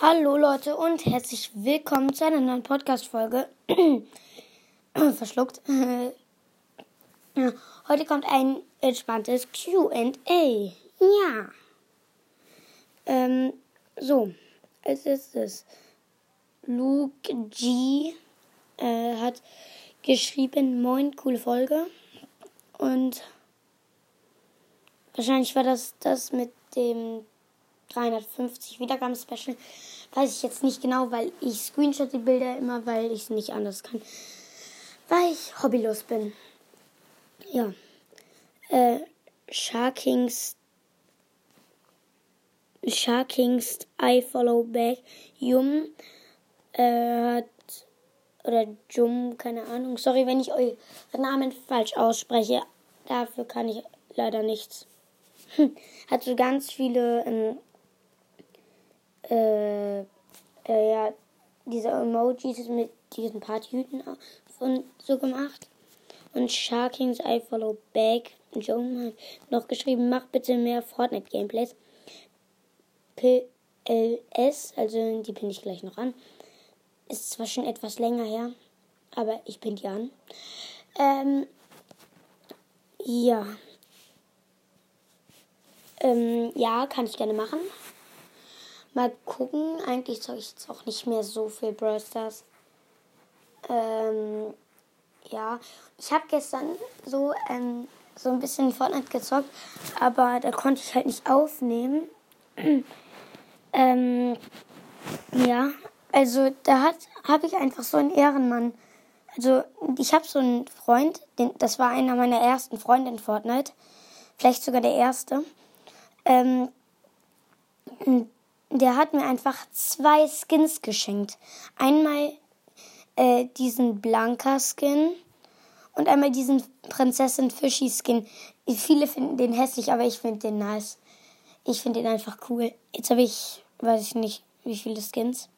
Hallo Leute und herzlich willkommen zu einer neuen Podcast-Folge. Verschluckt. Heute kommt ein entspanntes QA. Ja. Ähm, so, als erstes. Luke G äh, hat geschrieben, moin, coole Folge. Und wahrscheinlich war das das mit dem 350 Wiedergaben Special. Weiß ich jetzt nicht genau, weil ich screenshot die Bilder immer, weil ich es nicht anders kann. Weil ich hobbylos bin. Ja. Äh, Sharkings Sharkings I Follow Back Yum äh, hat oder Jum, keine Ahnung. Sorry, wenn ich euren Namen falsch ausspreche. Dafür kann ich leider nichts. Hm. Hat so ganz viele ähm, äh, äh, ja, diese Emojis mit diesen Partyhüten von so gemacht. Und Sharkings I Follow Back. Joe hat noch geschrieben, mach bitte mehr Fortnite-Gameplays. PLS, also die pinne ich gleich noch an. Ist zwar schon etwas länger her, aber ich bin die an. Ähm, ja. Ähm, ja, kann ich gerne machen. Mal gucken. Eigentlich soll ich jetzt auch nicht mehr so viel Brawl Stars. Ähm, ja. Ich habe gestern so, ähm, so ein bisschen Fortnite gezockt, aber da konnte ich halt nicht aufnehmen. ähm, ja. Also da habe ich einfach so einen Ehrenmann. Also ich habe so einen Freund, den, das war einer meiner ersten Freunde in Fortnite. Vielleicht sogar der erste. Ähm, der hat mir einfach zwei Skins geschenkt. Einmal äh, diesen Blanka-Skin und einmal diesen Prinzessin Fischi-Skin. Viele finden den hässlich, aber ich finde den nice. Ich finde den einfach cool. Jetzt habe ich, weiß ich nicht, wie viele Skins.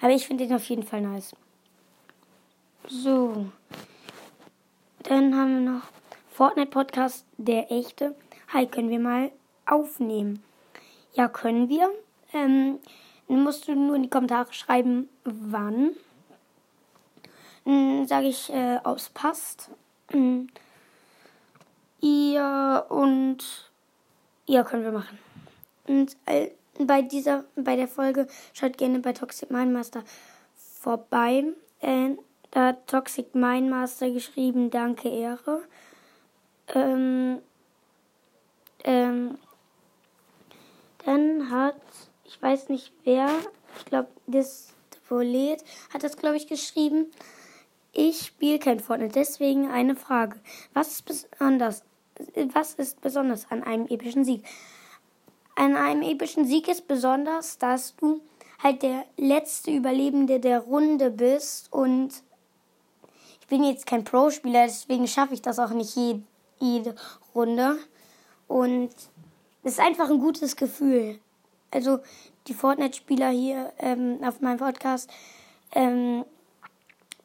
Aber ich finde den auf jeden Fall nice. So. Dann haben wir noch Fortnite Podcast, der echte. Hi, können wir mal aufnehmen? Ja, können wir. Ähm, musst du nur in die Kommentare schreiben, wann. Dann sage ich, äh, ob es passt. Ihr und ja, können wir machen. Und äh, bei dieser, bei der Folge schaut gerne bei Toxic Mindmaster vorbei. Äh, da hat Toxic Mindmaster geschrieben, danke Ehre. Ähm, ähm, dann hat ich weiß nicht wer, ich glaube, das Volet hat das, glaube ich, geschrieben. Ich spiele kein Fortnite, deswegen eine Frage. Was ist besonders, was ist besonders an einem epischen Sieg? An einem epischen Sieg ist besonders, dass du halt der letzte Überlebende der Runde bist und ich bin jetzt kein Pro-Spieler, deswegen schaffe ich das auch nicht jede, jede Runde. Und es ist einfach ein gutes Gefühl also die Fortnite-Spieler hier ähm, auf meinem Podcast, ähm,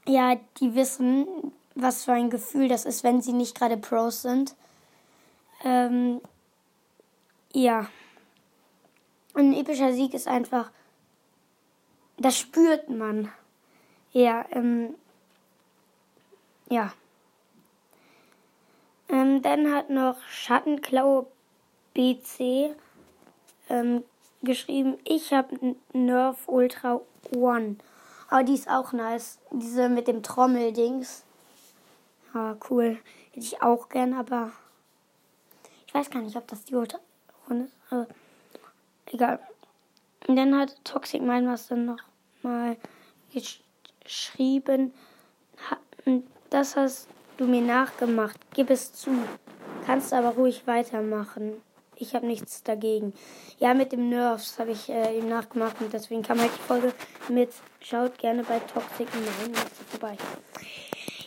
ja, die wissen, was für ein Gefühl das ist, wenn sie nicht gerade Pros sind. Ähm, ja. ein epischer Sieg ist einfach, das spürt man. Ja, ähm, ja. Ähm, dann hat noch Schattenklau BC ähm, geschrieben, ich habe Nerf Ultra One. Aber die ist auch nice. Diese mit dem Trommeldings. Ja, cool. Hätte ich auch gern, aber ich weiß gar nicht, ob das die Ultra One ist. Aber egal. Und dann hat Toxic Mindmaster noch mal geschrieben, das hast du mir nachgemacht. Gib es zu. Kannst aber ruhig weitermachen ich habe nichts dagegen. Ja, mit dem Nerfs habe ich äh, ihm nachgemacht und deswegen kam halt die Folge mit. Schaut gerne bei Toxic Nein vorbei.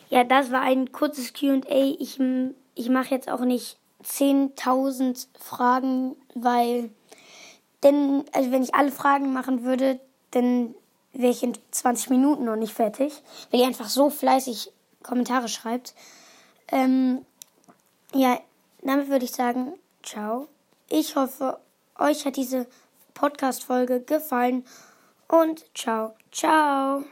Ja, das war ein kurzes QA. Ich, ich mache jetzt auch nicht 10.000 Fragen, weil, denn, also wenn ich alle Fragen machen würde, dann wäre ich in 20 Minuten noch nicht fertig, weil ihr einfach so fleißig Kommentare schreibt. Ähm, ja, damit würde ich sagen, ciao. Ich hoffe, euch hat diese Podcast-Folge gefallen und ciao, ciao.